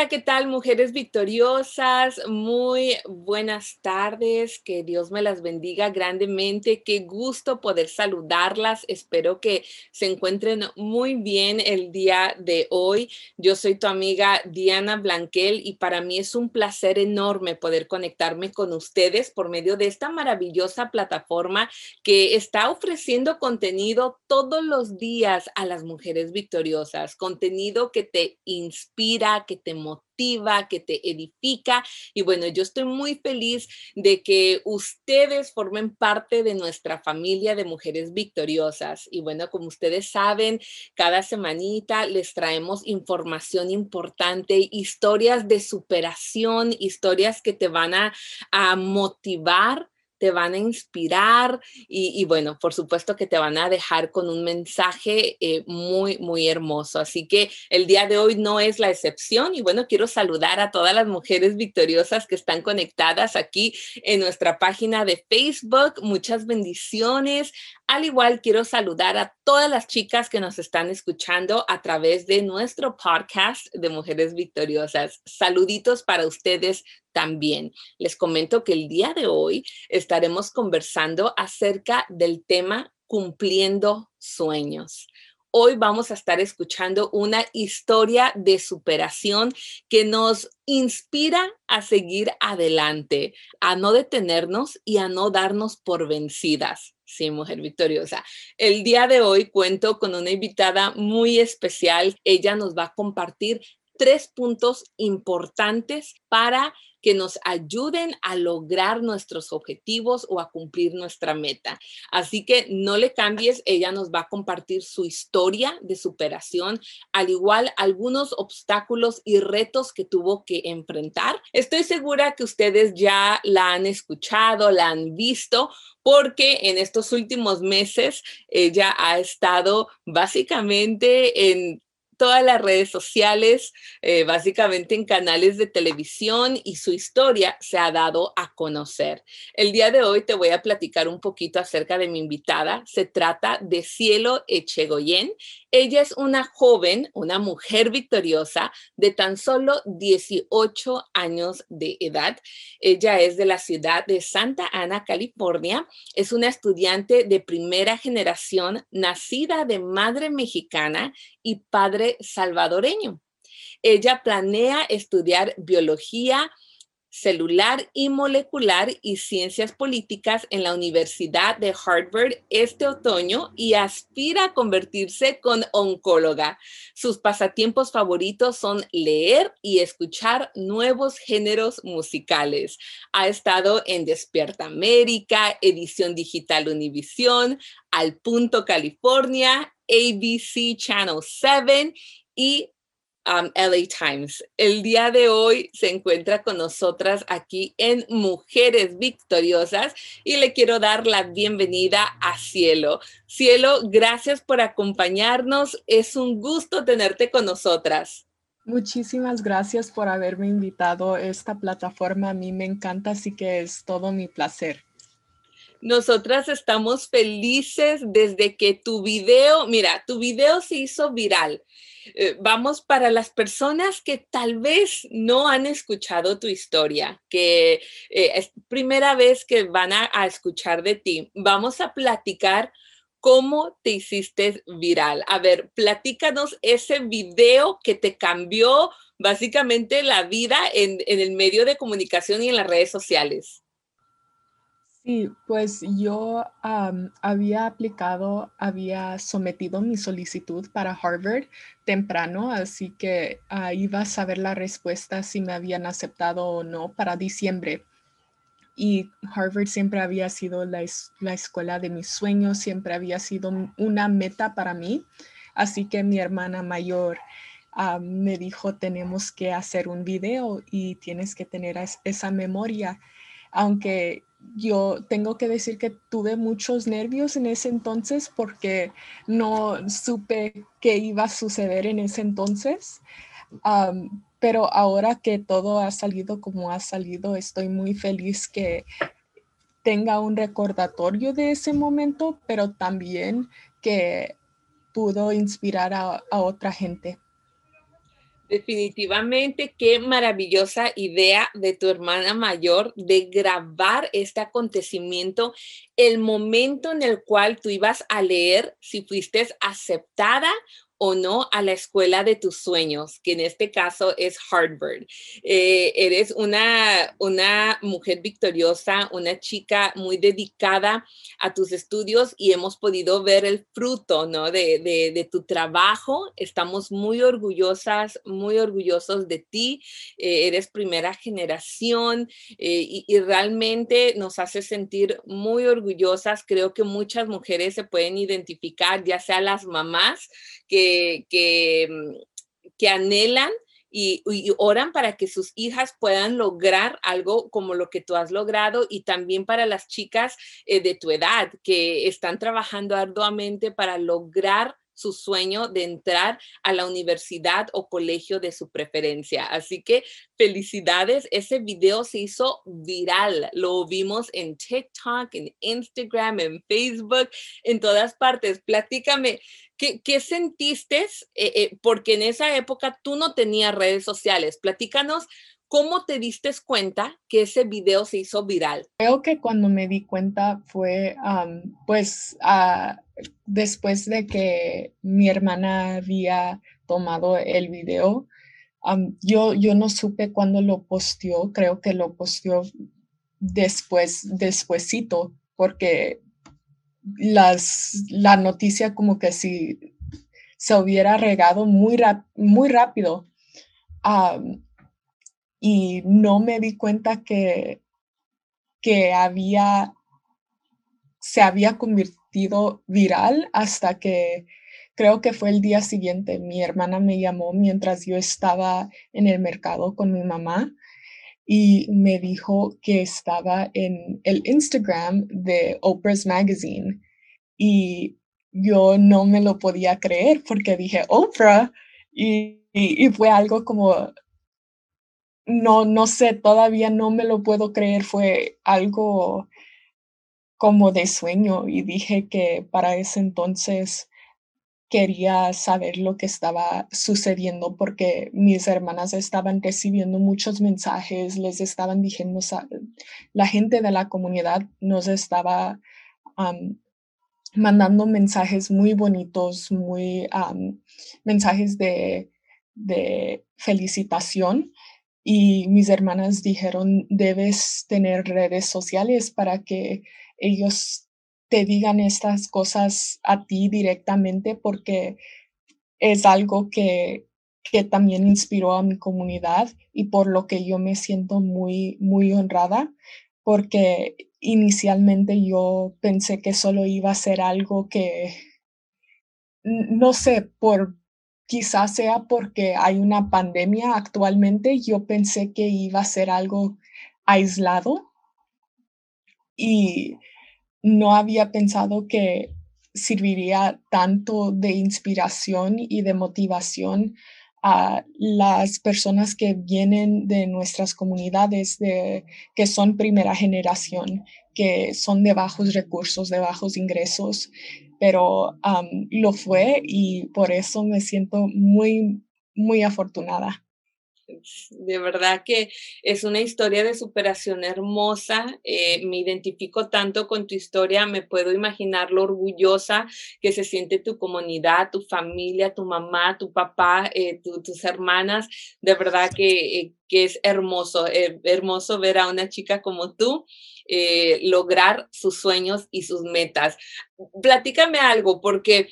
Hola, ¿qué tal, mujeres victoriosas? Muy buenas tardes, que Dios me las bendiga grandemente, qué gusto poder saludarlas, espero que se encuentren muy bien el día de hoy. Yo soy tu amiga Diana Blanquel y para mí es un placer enorme poder conectarme con ustedes por medio de esta maravillosa plataforma que está ofreciendo contenido todos los días a las mujeres victoriosas, contenido que te inspira, que te motiva, que te edifica. Y bueno, yo estoy muy feliz de que ustedes formen parte de nuestra familia de mujeres victoriosas. Y bueno, como ustedes saben, cada semanita les traemos información importante, historias de superación, historias que te van a, a motivar te van a inspirar y, bueno, por supuesto que te van a dejar con un mensaje eh, muy, muy hermoso. Así que el día de hoy no es la excepción y bueno, quiero saludar a todas las mujeres victoriosas que están conectadas aquí en nuestra página de Facebook. Muchas bendiciones. Al igual, quiero saludar a todas las chicas que nos están escuchando a través de nuestro podcast de Mujeres Victoriosas. Saluditos para ustedes también. Les comento que el día de hoy estaremos conversando acerca del tema cumpliendo sueños. Hoy vamos a estar escuchando una historia de superación que nos inspira a seguir adelante, a no detenernos y a no darnos por vencidas. Sí, mujer victoriosa. El día de hoy cuento con una invitada muy especial. Ella nos va a compartir tres puntos importantes para que nos ayuden a lograr nuestros objetivos o a cumplir nuestra meta. Así que no le cambies, ella nos va a compartir su historia de superación, al igual algunos obstáculos y retos que tuvo que enfrentar. Estoy segura que ustedes ya la han escuchado, la han visto, porque en estos últimos meses ella ha estado básicamente en todas las redes sociales, eh, básicamente en canales de televisión y su historia se ha dado a conocer. El día de hoy te voy a platicar un poquito acerca de mi invitada. Se trata de Cielo Echegoyen. Ella es una joven, una mujer victoriosa de tan solo 18 años de edad. Ella es de la ciudad de Santa Ana, California. Es una estudiante de primera generación, nacida de madre mexicana y padre salvadoreño. Ella planea estudiar biología celular y molecular y ciencias políticas en la Universidad de Harvard este otoño y aspira a convertirse con oncóloga. Sus pasatiempos favoritos son leer y escuchar nuevos géneros musicales. Ha estado en Despierta América, Edición Digital Univisión, Al Punto California, ABC Channel 7 y um, LA Times. El día de hoy se encuentra con nosotras aquí en Mujeres Victoriosas y le quiero dar la bienvenida a Cielo. Cielo, gracias por acompañarnos. Es un gusto tenerte con nosotras. Muchísimas gracias por haberme invitado a esta plataforma. A mí me encanta, así que es todo mi placer. Nosotras estamos felices desde que tu video, mira, tu video se hizo viral. Eh, vamos para las personas que tal vez no han escuchado tu historia, que eh, es primera vez que van a, escuchar de ti. Vamos a platicar cómo te hiciste viral. A ver, platícanos ese video que te cambió básicamente la vida en el medio de comunicación y en las redes sociales. Sí, pues yo había aplicado, había sometido mi solicitud para Harvard temprano, así que ah, iba a saber la respuesta si me habían aceptado o no para diciembre. Y Harvard siempre había sido la, escuela de mis sueños, siempre había sido una meta para mí. Así que mi hermana mayor ah, me dijo, tenemos que hacer un video y tienes que tener esa memoria. Aunque yo tengo que decir que tuve muchos nervios en ese entonces porque no supe qué iba a suceder en ese entonces. pero ahora que todo ha salido como ha salido, estoy muy feliz que tenga un recordatorio de ese momento, pero también que pudo inspirar a otra gente. Definitivamente, qué maravillosa idea de tu hermana mayor de grabar este acontecimiento, el momento en el cual tú ibas a leer si fuiste aceptada o no a la escuela de tus sueños, que en este caso es Harvard. Eh, eres una, una mujer victoriosa, una chica muy dedicada a tus estudios y hemos podido ver el fruto ¿no? de, de, tu trabajo. Estamos muy orgullosas, muy orgullosos de ti. Eh, eres primera generación eh, y, y realmente nos hace sentir muy orgullosas. Creo que muchas mujeres se pueden identificar, ya sea las mamás, que, mm, que, anhelan y, oran para que sus hijas puedan lograr algo como lo que tú has logrado y también para las chicas eh, de tu edad que están trabajando arduamente para lograr su sueño de entrar a la universidad o colegio de su preferencia. Así que felicidades, ese video se hizo viral, lo vimos en TikTok, en Instagram, en Facebook, en todas partes. Platícame, ¿Qué, sentiste? Eh, eh, porque en esa época tú no tenías redes sociales. Platícanos cómo te diste cuenta que ese video se hizo viral. Creo que cuando me di cuenta fue, pues, ah, después de que mi hermana había tomado el video. yo, yo no supe cuándo lo posteó, creo que lo posteó después, despuesito, porque las, la noticia como que si se hubiera regado muy, muy rápido. y no me di cuenta que, que había, se había convertido viral hasta que creo que fue el día siguiente. Mi hermana me llamó mientras yo estaba en el mercado con mi mamá y me dijo que estaba en el Instagram de Oprah's Magazine. Y yo no me lo podía creer porque dije Oprah y, fue algo como, no, no sé, todavía no me lo puedo creer, fue algo como de sueño y dije que para ese entonces quería saber lo que estaba sucediendo porque mis hermanas estaban recibiendo muchos mensajes, les estaban diciendo, la gente de la comunidad nos estaba mandando mensajes muy bonitos, muy mensajes de, de felicitación. Y mis hermanas dijeron, debes tener redes sociales para que ellos te digan estas cosas a ti directamente porque es algo que, que también inspiró a mi comunidad y por lo que yo me siento muy, muy honrada porque inicialmente yo pensé que solo iba a ser algo que, no sé, por quizás sea porque hay una pandemia actualmente, yo pensé que iba a ser algo aislado y no había pensado que serviría tanto de inspiración y de motivación a las personas que vienen de nuestras comunidades, de, que son primera generación, que son de bajos recursos, de bajos ingresos, pero lo fue y por eso me siento muy, muy afortunada. De verdad que es una historia de superación hermosa. Eh, me identifico tanto con tu historia, me puedo imaginar lo orgullosa que se siente tu comunidad, tu familia, tu mamá, tu papá, eh, tus hermanas. De verdad que, eh, que es hermoso, hermoso ver a una chica como tú. lograr sus sueños y sus metas. Platícame algo, porque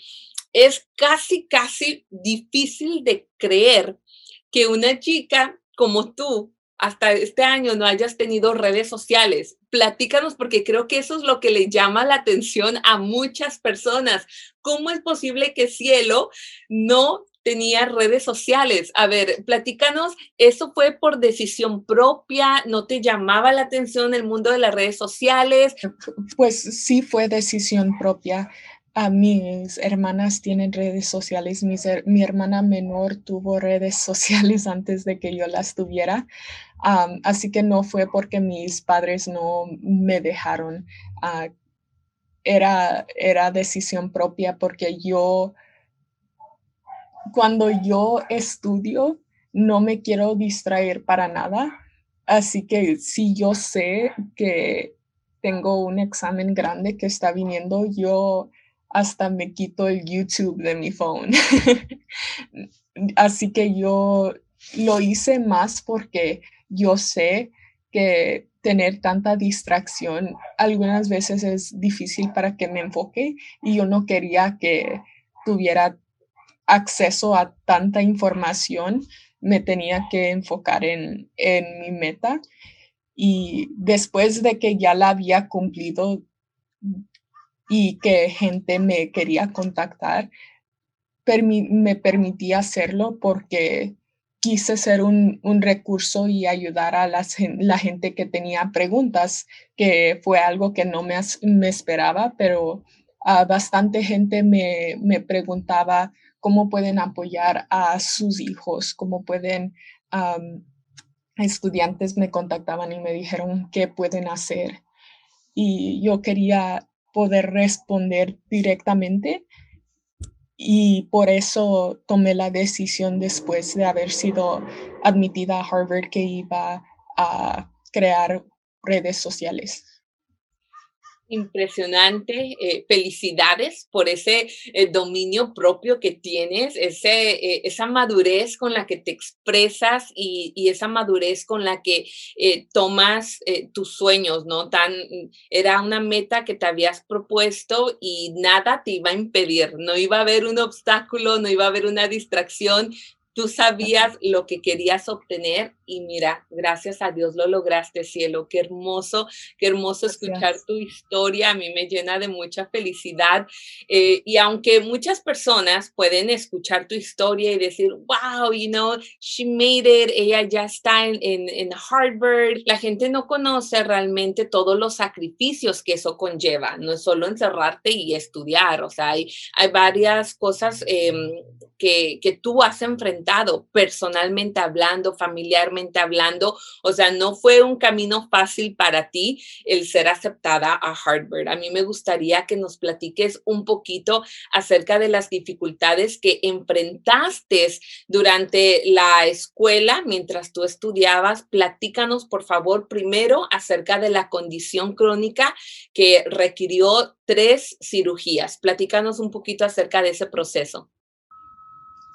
es casi, casi difícil de creer que una chica como tú hasta este año no hayas tenido redes sociales. Platícanos porque creo que eso es lo que le llama la atención a muchas personas. ¿Cómo es posible que Cielo no tenía redes sociales? A ver, platícanos, ¿eso fue por decisión propia? ¿No te llamaba la atención el mundo de las redes sociales? Pues sí fue decisión propia a mis hermanas tienen redes sociales. Mi, hermana menor tuvo redes sociales antes de que yo las tuviera. así que no fue porque mis padres no me dejaron. Ah, era, era decisión propia porque yo, cuando yo estudio, no me quiero distraer para nada. Así que si yo sé que tengo un examen grande que está viniendo, yo hasta me quito el YouTube de mi phone. Así que yo lo hice más porque yo sé que tener tanta distracción algunas veces es difícil para que me enfoque y yo no quería que tuviera acceso a tanta información, me tenía que enfocar en, en mi meta. Y después de que ya la había cumplido y que gente me quería contactar, me permitía hacerlo porque quise ser un, recurso y ayudar a la gente que tenía preguntas, que fue algo que no me, esperaba, pero bastante gente me, me, preguntaba cómo pueden apoyar a sus hijos, cómo pueden, estudiantes me contactaban y me dijeron qué pueden hacer. Y yo quería poder responder directamente. Y por eso tomé la decisión después de haber sido admitida a Harvard que iba a crear redes sociales impresionante. Eh, felicidades por ese eh, dominio propio que tienes, ese, eh, esa madurez con la que te expresas y, y esa madurez con la que tomas tus sueños, ¿no? Tan, era una meta que te habías propuesto y nada te iba a impedir, no iba a haber un obstáculo, no iba a haber una distracción, tú sabías lo que querías obtener y mira, gracias a Dios lo lograste, cielo. Qué hermoso, qué hermoso escuchar tu historia. A mí me llena de mucha felicidad. Eh, y aunque muchas personas pueden escuchar tu historia y decir, wow, you know, she made it, ella ya está en, en, Harvard, la gente no conoce realmente todos los sacrificios que eso conlleva. No es solo encerrarte y estudiar, o sea, hay, hay varias cosas em, que, que tú has enfrentado personalmente hablando, familiarmente hablando. O sea, no fue un camino fácil para ti el ser aceptada a Harvard. A mí me gustaría que nos platiques un poquito acerca de las dificultades que enfrentaste durante la escuela mientras tú estudiabas. Platícanos, por favor, primero acerca de la condición crónica que requirió tres cirugías. Platícanos un poquito acerca de ese proceso.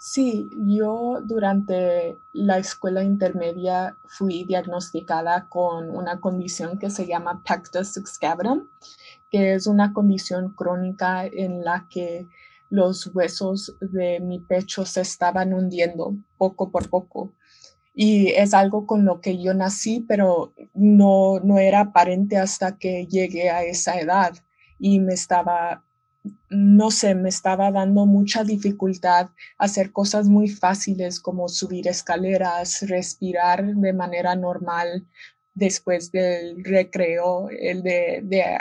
Sí, yo durante la escuela intermedia fui diagnosticada con una condición que se llama pectus excavatum, que es una condición crónica en la que los huesos de mi pecho se estaban hundiendo poco por poco. Y es algo con lo que yo nací, pero no, no era aparente hasta que llegué a esa edad y me estaba no sé, me estaba dando mucha dificultad hacer cosas muy fáciles como subir escaleras, respirar de manera normal después del recreo, el de,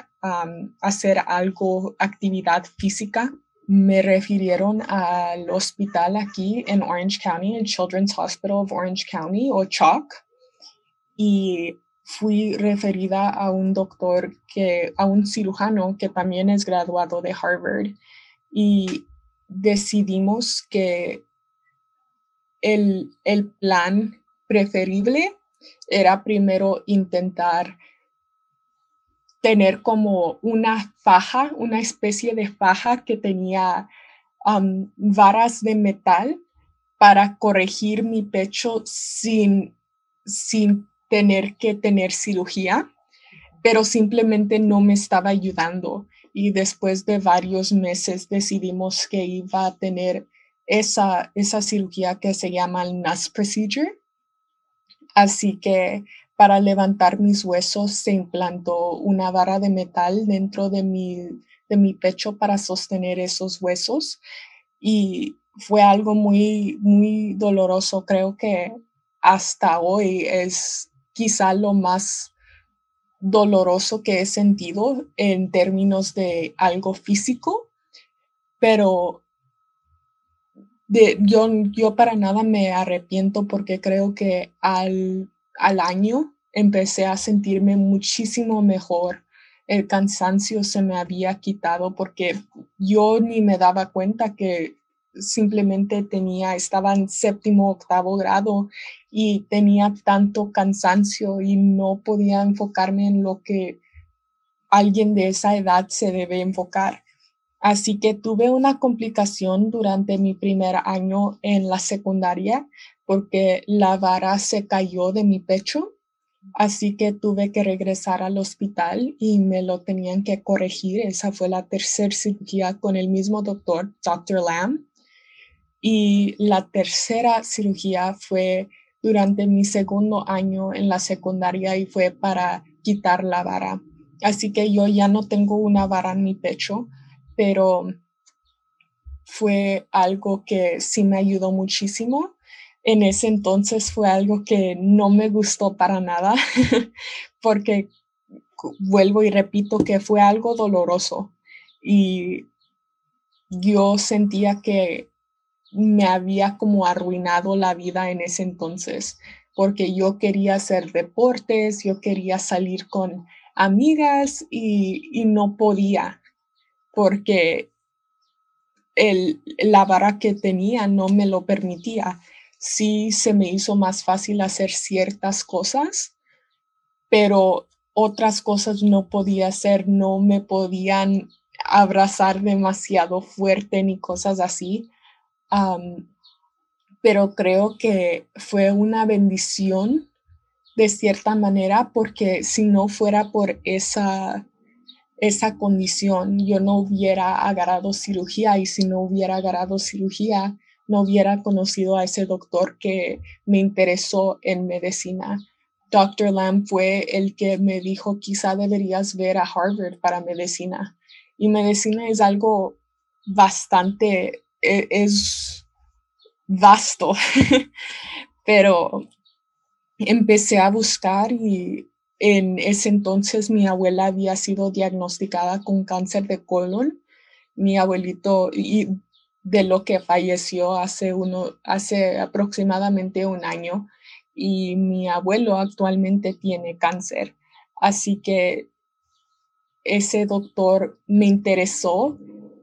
hacer algo, actividad física. Me refirieron al hospital aquí en Orange County, el Children's Hospital of Orange County o CHOC. Y fui referida a un doctor que, a un cirujano que también es graduado de Harvard y decidimos que el, el plan preferible era primero intentar tener como una faja, una especie de faja que tenía um, varas de metal para corregir mi pecho sin, sin tener que tener cirugía, pero simplemente no me estaba ayudando. Y después de varios meses decidimos que iba a tener esa, esa cirugía que se llama el NAS procedure. Así que para levantar mis huesos se implantó una barra de metal dentro de mi, de mi pecho para sostener esos huesos. Y fue algo muy, muy doloroso. Creo que hasta hoy es quizá lo más doloroso que he sentido en términos de algo físico, pero yo, yo para nada me arrepiento porque creo que al, al año empecé a sentirme muchísimo mejor. El cansancio se me había quitado porque yo ni me daba cuenta que simplemente tenía, estaba en séptimo, octavo grado y tenía tanto cansancio y no podía enfocarme en lo que alguien de esa edad se debe enfocar. Así que tuve una complicación durante mi primer año en la secundaria porque la vara se cayó de mi pecho. Así que tuve que regresar al hospital y me lo tenían que corregir. Esa fue la tercera cirugía con el mismo doctor, Dr. Lamb. Y la tercera cirugía fue durante mi segundo año en la secundaria y fue para quitar la vara. Así que yo ya no tengo una vara en mi pecho, pero fue algo que sí me ayudó muchísimo. En ese entonces fue algo que no me gustó para nada, porque vuelvo y repito que fue algo doloroso y yo sentía que me había como arruinado la vida en ese entonces, porque yo quería hacer deportes, yo quería salir con amigas y, no podía, porque el, la vara que tenía no me lo permitía. Sí se me hizo más fácil hacer ciertas cosas, pero otras cosas no podía hacer, no me podían abrazar demasiado fuerte ni cosas así pero creo que fue una bendición de cierta manera porque si no fuera por esa, esa condición, yo no hubiera agarrado cirugía y si no hubiera agarrado cirugía, no hubiera conocido a ese doctor que me interesó en medicina. Dr. Lamb fue el que me dijo, quizá deberías ver a Harvard para medicina. Y medicina es algo bastante es vasto, pero empecé a buscar y en ese entonces mi abuela había sido diagnosticada con cáncer de colon. Mi abuelito y de lo que falleció hace uno hace aproximadamente un año y mi abuelo actualmente tiene cáncer. Así que ese doctor me interesó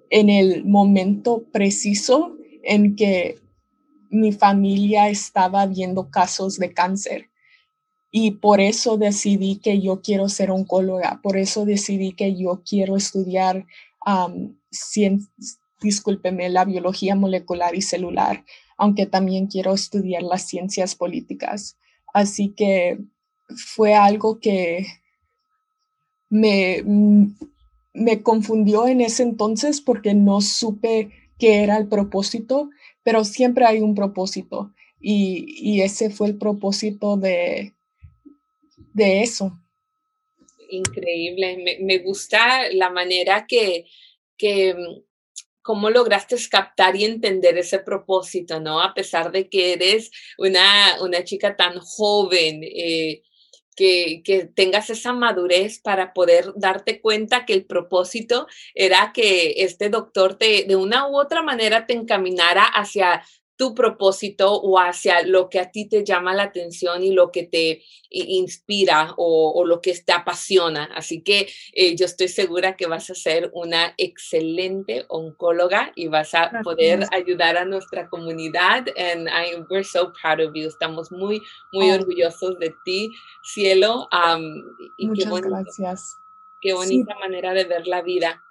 en el momento preciso en que mi familia estaba viendo casos de cáncer. Y por eso decidí que yo quiero ser oncóloga, por eso decidí que yo quiero estudiar, um, discúlpeme, la biología molecular y celular, aunque también quiero estudiar las ciencias políticas. Así que fue algo que me, me confundió en ese entonces porque no supe qué era el propósito, pero siempre hay un propósito y, ese fue el propósito de, de eso. Increíble, me, gusta la manera que, que cómo lograste captar y entender ese propósito, ¿no? A pesar de que eres una, una chica tan joven, eh, que, tengas esa madurez para poder darte cuenta que el propósito era que este doctor te, de una u otra manera te encaminara hacia tu propósito o hacia lo que a ti te llama la atención y lo que te inspira o, lo que te apasiona. Así que eh, yo estoy segura que vas a ser una excelente oncóloga y vas a poder ayudar a nuestra comunidad. And I, we're so proud of you. Estamos muy, muy oh. orgullosos de ti, cielo. y Muchas gracias. Qué bonita manera de ver la vida.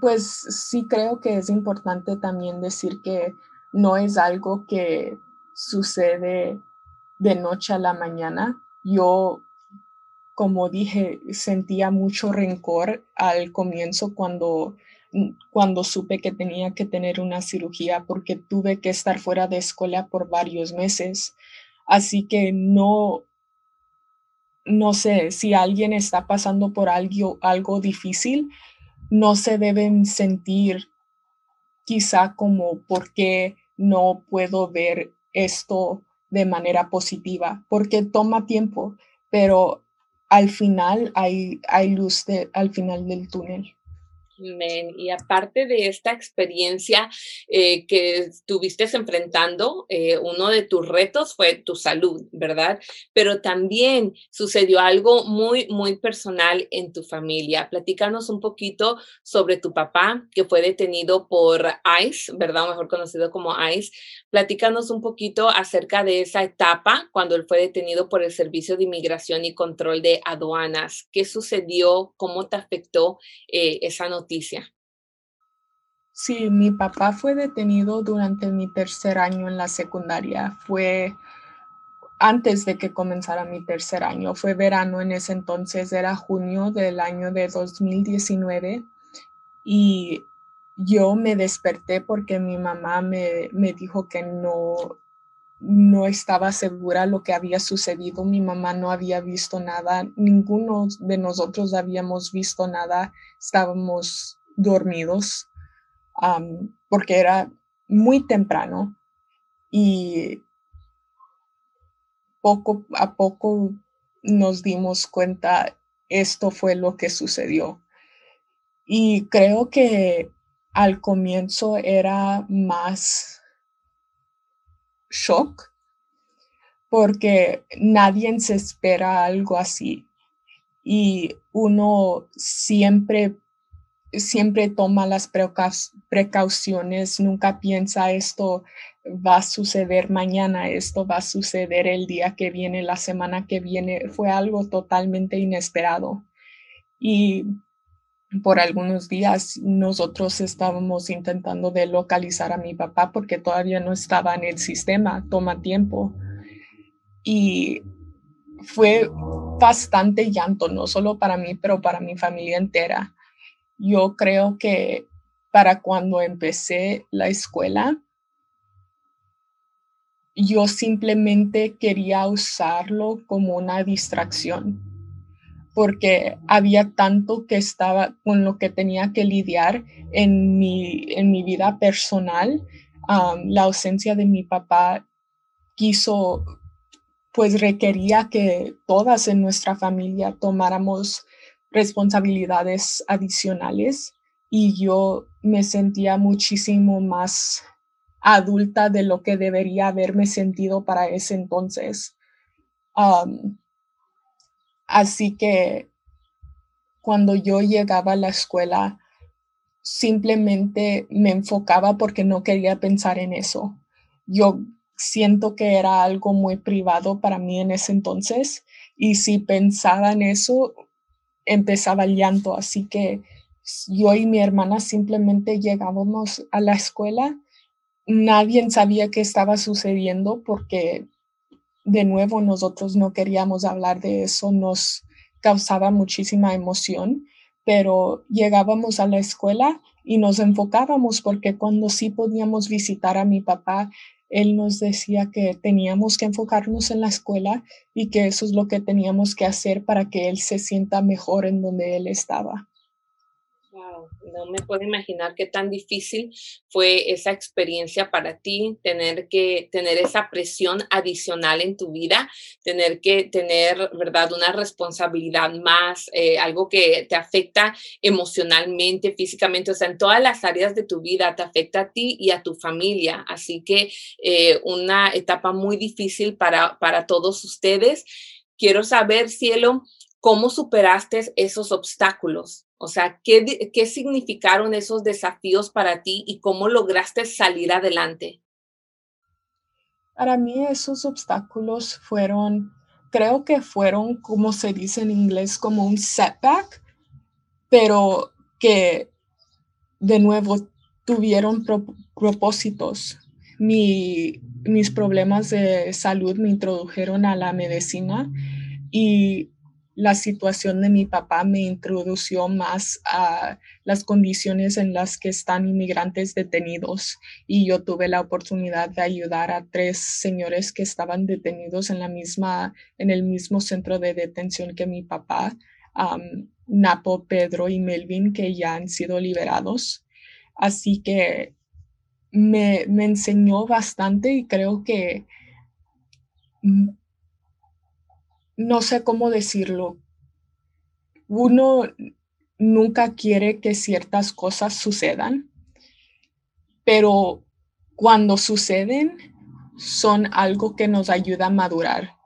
Pues sí creo que es importante también decir que no es algo que sucede de noche a la mañana. Yo, como dije, sentía mucho rencor al comienzo cuando, cuando supe que tenía que tener una cirugía porque tuve que estar fuera de escuela por varios meses. Así que no, no sé, si alguien está pasando por algo, algo difícil, no se deben sentir quizá como por qué no puedo ver esto de manera positiva, porque toma tiempo, pero al final hay, hay luz al final del túnel. Y aparte de esta experiencia eh, que estuviste enfrentando, eh, uno de tus retos fue tu salud, ¿verdad? Pero también sucedió algo muy, muy personal en tu familia. Platícanos un poquito sobre tu papá, que fue detenido por ICE, ¿verdad? O mejor conocido como ICE. Platícanos un poquito acerca de esa etapa cuando él fue detenido por el Servicio de Inmigración y Control de Aduanas. ¿Qué sucedió? ¿Cómo te afectó eh, esa noticia? Sí, mi papá fue detenido durante mi tercer año en la secundaria. Fue antes de que comenzara mi tercer año. Fue verano en ese entonces, era junio del año de 2019. Y yo me desperté porque mi mamá me, me dijo que no, no estaba segura lo que había sucedido. Mi mamá no había visto nada, ninguno de nosotros habíamos visto nada. Estábamos dormidos porque era muy temprano y poco a poco nos dimos cuenta esto fue lo que sucedió. Y creo que al comienzo era más shock porque nadie se espera algo así y uno siempre siempre toma las precauciones, nunca piensa esto va a suceder mañana, esto va a suceder el día que viene, la semana que viene. Fue algo totalmente inesperado. Y por algunos días nosotros estábamos intentando de localizar a mi papá porque todavía no estaba en el sistema, toma tiempo. Y fue bastante llanto, no solo para mí, pero para mi familia entera. Yo creo que para cuando empecé la escuela, yo simplemente quería usarlo como una distracción porque había tanto que estaba con lo que tenía que lidiar en mi, en mi vida personal. la ausencia de mi papá quiso, pues requería que todas en nuestra familia tomáramos responsabilidades adicionales y yo me sentía muchísimo más adulta de lo que debería haberme sentido para ese entonces. Así que cuando yo llegaba a la escuela, simplemente me enfocaba porque no quería pensar en eso. Yo siento que era algo muy privado para mí en ese entonces y si pensaba en eso, empezaba el llanto. Así que yo y mi hermana simplemente llegábamos a la escuela. Nadie sabía qué estaba sucediendo porque de nuevo nosotros no queríamos hablar de eso, nos causaba muchísima emoción, pero llegábamos a la escuela y nos enfocábamos porque cuando sí podíamos visitar a mi papá, él nos decía que teníamos que enfocarnos en la escuela y que eso es lo que teníamos que hacer para que él se sienta mejor en donde él estaba no me puedo imaginar qué tan difícil fue esa experiencia para ti, tener que tener esa presión adicional en tu vida, tener que tener, ¿verdad?, una responsabilidad más, eh, algo que te afecta emocionalmente, físicamente, o sea, en todas las áreas de tu vida, te afecta a ti y a tu familia. Así que eh, una etapa muy difícil para, para todos ustedes. Quiero saber, cielo, ¿cómo superaste esos obstáculos? O sea, ¿qué, ¿qué significaron esos desafíos para ti y cómo lograste salir adelante? Para mí esos obstáculos fueron, creo que fueron, como se dice en inglés, como un setback, pero que de nuevo tuvieron propósitos. Mi, mis problemas de salud me introdujeron a la medicina y la situación de mi papá me introdució más a las condiciones en las que están inmigrantes detenidos. Y yo tuve la oportunidad de ayudar a tres señores que estaban detenidos en la misma en el mismo centro de detención que mi papá Napo Pedro y Melvin que ya han sido liberados. Así que me, me enseñó bastante y creo que mm, no sé cómo decirlo. Uno nunca quiere que ciertas cosas sucedan, pero cuando suceden son algo que nos ayuda a madurar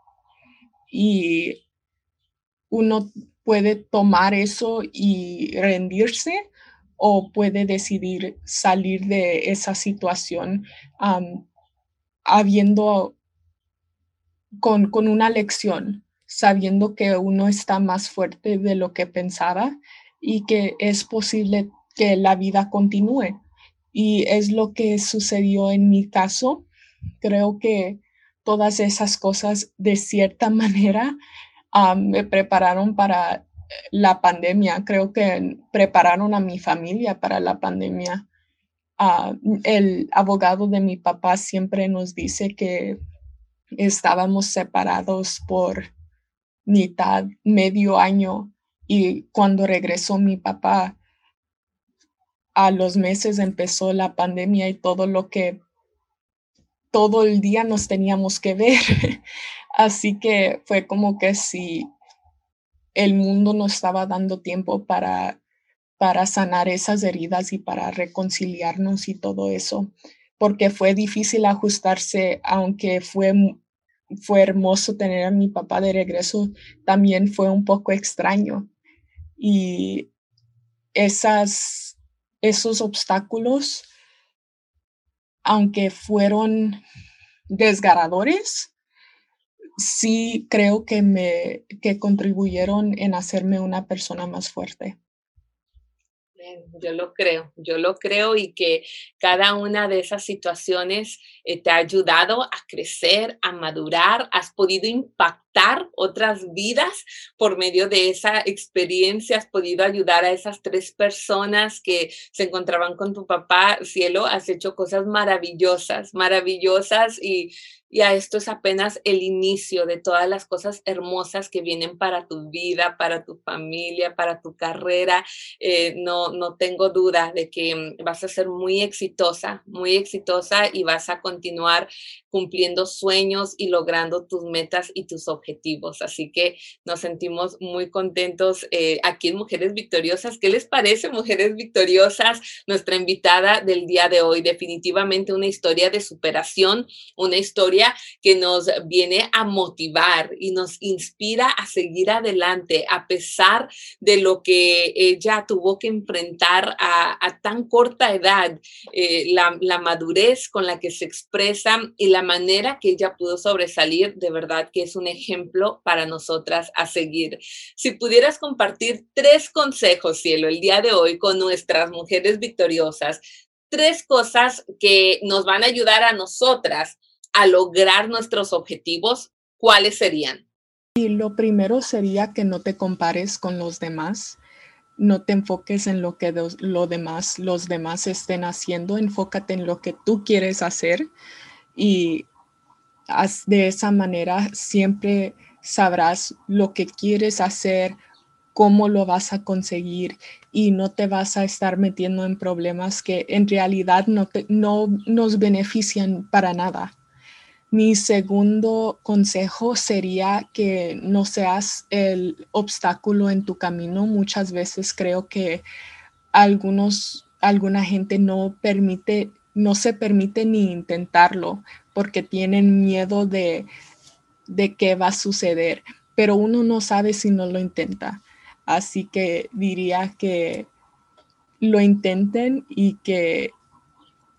y uno puede tomar eso y rendirse o puede decidir salir de esa situación habiendo con, con, una lección, sabiendo que uno está más fuerte de lo que pensaba y que es posible que la vida continúe. Y es lo que sucedió en mi caso. Creo que todas esas cosas de cierta manera me prepararon para la pandemia. Creo que prepararon a mi familia para la pandemia. Ah, el abogado de mi papá siempre nos dice que estábamos separados por mitad, medio año y cuando regresó mi papá, a los meses empezó la pandemia y todo lo que todo el día nos teníamos que ver. Así que fue como que si el mundo no estaba dando tiempo para, para sanar esas heridas y para reconciliarnos y todo eso, porque fue difícil ajustarse, aunque fue, fue hermoso tener a mi papá de regreso, también fue un poco extraño. Y esas, esos obstáculos, aunque fueron desgarradores, sí creo que me que contribuyeron en hacerme una persona más fuerte. Yo lo creo, yo lo creo y que cada una de esas situaciones eh, te ha ayudado a crecer, a madurar, has podido impactar otras vidas por medio de esa experiencia, has podido ayudar a esas tres personas que se encontraban con tu papá, cielo, has hecho cosas maravillosas, maravillosas y y esto es apenas el inicio de todas las cosas hermosas que vienen para tu vida, para tu familia, para tu carrera. Eh, no, no tengo duda de que vas a ser muy exitosa, muy exitosa y vas a continuar cumpliendo sueños y logrando tus metas y tus objetivos. Así que nos sentimos muy contentos eh, aquí en Mujeres Victoriosas. ¿Qué les parece, Mujeres Victoriosas? Nuestra invitada del día de hoy, definitivamente una historia de superación, una historia que nos viene a motivar y nos inspira a seguir adelante a pesar de lo que ella tuvo que enfrentar a, tan corta edad, eh, la, la madurez con la que se expresa y la manera que ella pudo sobresalir, de verdad que es un ejemplo para nosotras a seguir. Si pudieras compartir tres consejos, cielo, el día de hoy con nuestras mujeres victoriosas, tres cosas que nos van a ayudar a nosotras a lograr nuestros objetivos, ¿cuáles serían? Y lo primero sería que no te compares con los demás no te enfoques en lo que lo demás, los demás estén haciendo, enfócate en lo que tú quieres hacer y de esa manera siempre sabrás lo que quieres hacer, cómo lo vas a conseguir y no te vas a estar metiendo en problemas que en realidad no, no nos benefician para nada. Mi segundo consejo sería que no seas el obstáculo en tu camino. Muchas veces creo que algunos, alguna gente no permite no se permite ni intentarlo porque tienen miedo de, de qué va a suceder, pero uno no sabe si no lo intenta. Así que diría que lo intenten y que,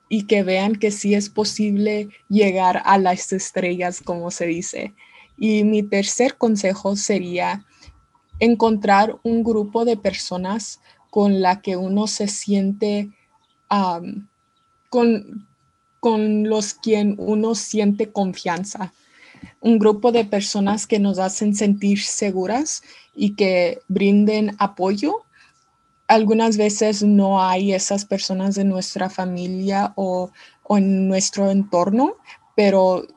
y que vean que sí es posible llegar a las estrellas, como se dice. Y mi tercer consejo sería encontrar un grupo de personas con la que uno se siente con, con los quien uno siente confianza. Un grupo de personas que nos hacen sentir seguras y que brinden apoyo. Algunas veces no hay esas personas en nuestra familia o, o en nuestro entorno, pero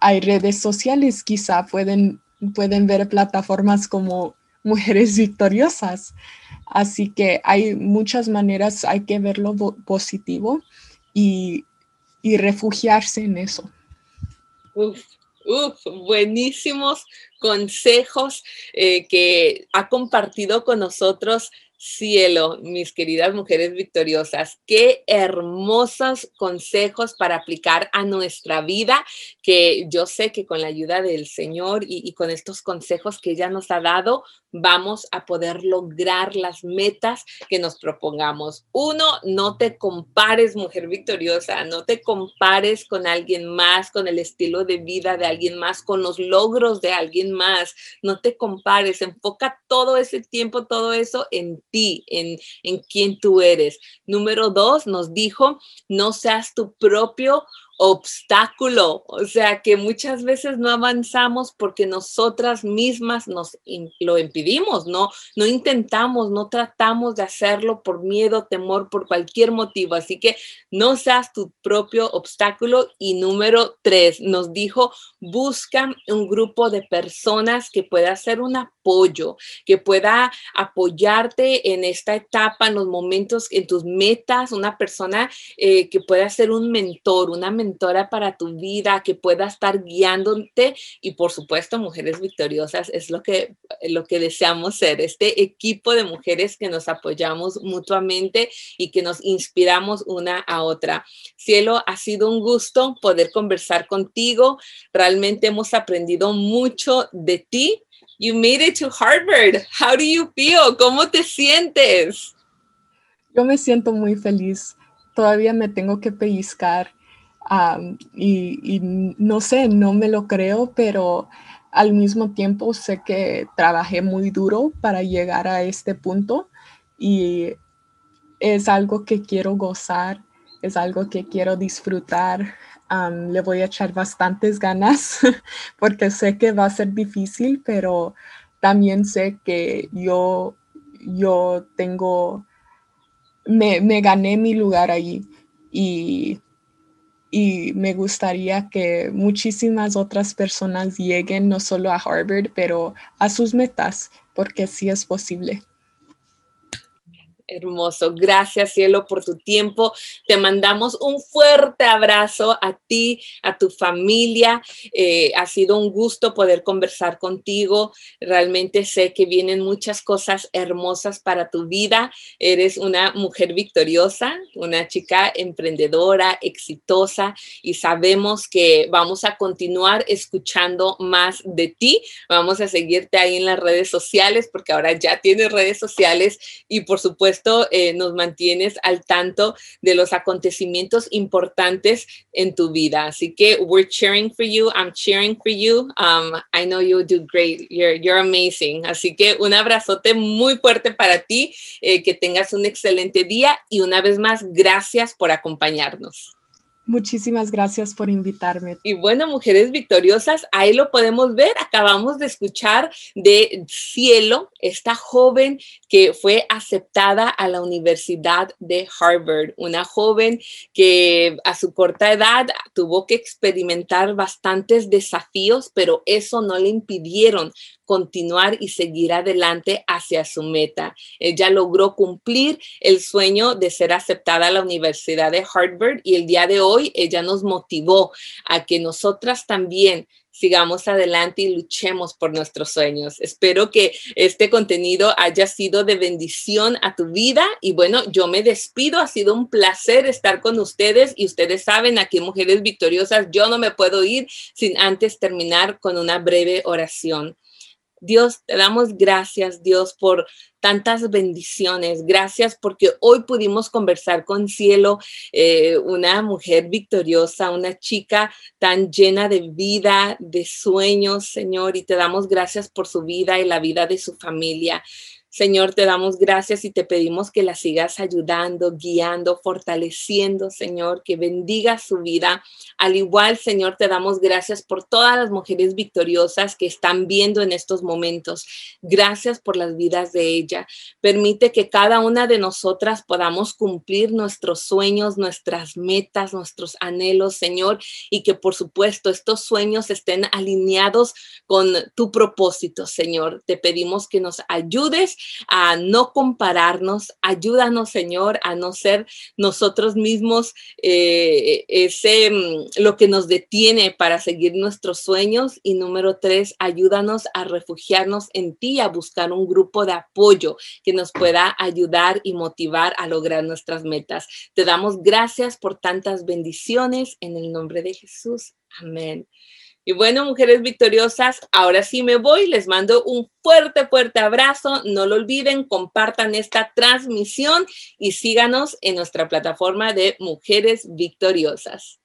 hay redes sociales, quizá pueden, pueden ver plataformas como Mujeres Victoriosas. Así que hay muchas maneras, hay que verlo positivo y, refugiarse en eso. Uf, uf, buenísimos consejos eh, que ha compartido con nosotros cielo, mis queridas mujeres victoriosas. Qué hermosos consejos para aplicar a nuestra vida, que yo sé que con la ayuda del Señor y, con estos consejos que ella nos ha dado, vamos a poder lograr las metas que nos propongamos. Uno, no te compares, mujer victoriosa, no te compares con alguien más, con el estilo de vida de alguien más, con los logros de alguien más. No te compares, enfoca todo ese tiempo, todo eso en ti, en, en quién tú eres. Número dos, nos dijo, no seas tu propio obstáculo, o sea que muchas veces no avanzamos porque nosotras mismas nos lo impedimos, no no intentamos, no tratamos de hacerlo por miedo, temor, por cualquier motivo, así que no seas tu propio obstáculo. Y número tres nos dijo busca un grupo de personas que pueda ser un apoyo, que pueda apoyarte en esta etapa, en los momentos, en tus metas, una persona eh, que pueda ser un mentor, una mentora para tu vida, que pueda estar guiándote y por supuesto mujeres victoriosas es lo que, lo que deseamos ser, este equipo de mujeres que nos apoyamos mutuamente y que nos inspiramos una a otra. Cielo, ha sido un gusto poder conversar contigo, realmente hemos aprendido mucho de ti. You made it to Harvard. How do you feel? ¿Cómo te sientes? Yo me siento muy feliz. Todavía me tengo que pellizcar y, no sé, no me lo creo, pero al mismo tiempo sé que trabajé muy duro para llegar a este punto y es algo que quiero gozar, es algo que quiero disfrutar. le voy a echar bastantes ganas porque sé que va a ser difícil, pero también sé que yo, yo tengo, me, me gané mi lugar allí y y me gustaría que muchísimas otras personas lleguen no solo a Harvard, pero a sus metas, porque sí es posible. Hermoso. Gracias, cielo, por tu tiempo. Te mandamos un fuerte abrazo a ti, a tu familia. Eh, ha sido un gusto poder conversar contigo. Realmente sé que vienen muchas cosas hermosas para tu vida. Eres una mujer victoriosa, una chica emprendedora, exitosa y sabemos que vamos a continuar escuchando más de ti. Vamos a seguirte ahí en las redes sociales porque ahora ya tienes redes sociales y por supuesto eh, nos mantienes al tanto de los acontecimientos importantes en tu vida. Así que we're cheering for you. I'm cheering for you. Um, I know you do great. You're, you're amazing. Así que un abrazote muy fuerte para ti. Eh, que tengas un excelente día y una vez más, gracias por acompañarnos. Muchísimas gracias por invitarme. Y bueno, mujeres victoriosas, ahí lo podemos ver. Acabamos de escuchar de Cielo, esta joven que fue aceptada a la Universidad de Harvard, una joven que a su corta edad tuvo que experimentar bastantes desafíos, pero eso no le impidieron continuar y seguir adelante hacia su meta. Ella logró cumplir el sueño de ser aceptada a la Universidad de Harvard y el día de hoy ella nos motivó a que nosotras también sigamos adelante y luchemos por nuestros sueños. Espero que este contenido haya sido de bendición a tu vida y bueno, yo me despido. Ha sido un placer estar con ustedes y ustedes saben, aquí Mujeres Victoriosas, yo no me puedo ir sin antes terminar con una breve oración. Dios, te damos gracias, Dios, por tantas bendiciones. Gracias porque hoy pudimos conversar con Cielo, eh, una mujer victoriosa, una chica tan llena de vida, de sueños, Señor, y te damos gracias por su vida y la vida de su familia. Señor, te damos gracias y te pedimos que la sigas ayudando, guiando, fortaleciendo, Señor, que bendiga su vida. Al igual, Señor, te damos gracias por todas las mujeres victoriosas que están viendo en estos momentos. Gracias por las vidas de ella. Permite que cada una de nosotras podamos cumplir nuestros sueños, nuestras metas, nuestros anhelos, Señor, y que por supuesto estos sueños estén alineados con tu propósito, Señor. Te pedimos que nos ayudes a no compararnos. Ayúdanos, Señor, a no ser nosotros mismos eh, ese, mm, lo que nos detiene para seguir nuestros sueños. Y número tres, ayúdanos a refugiarnos en ti, a buscar un grupo de apoyo que nos pueda ayudar y motivar a lograr nuestras metas. Te damos gracias por tantas bendiciones en el nombre de Jesús. Amén. Y bueno, mujeres victoriosas, ahora sí me voy. Les mando un fuerte, fuerte abrazo. No lo olviden, compartan esta transmisión y síganos en nuestra plataforma de Mujeres Victoriosas.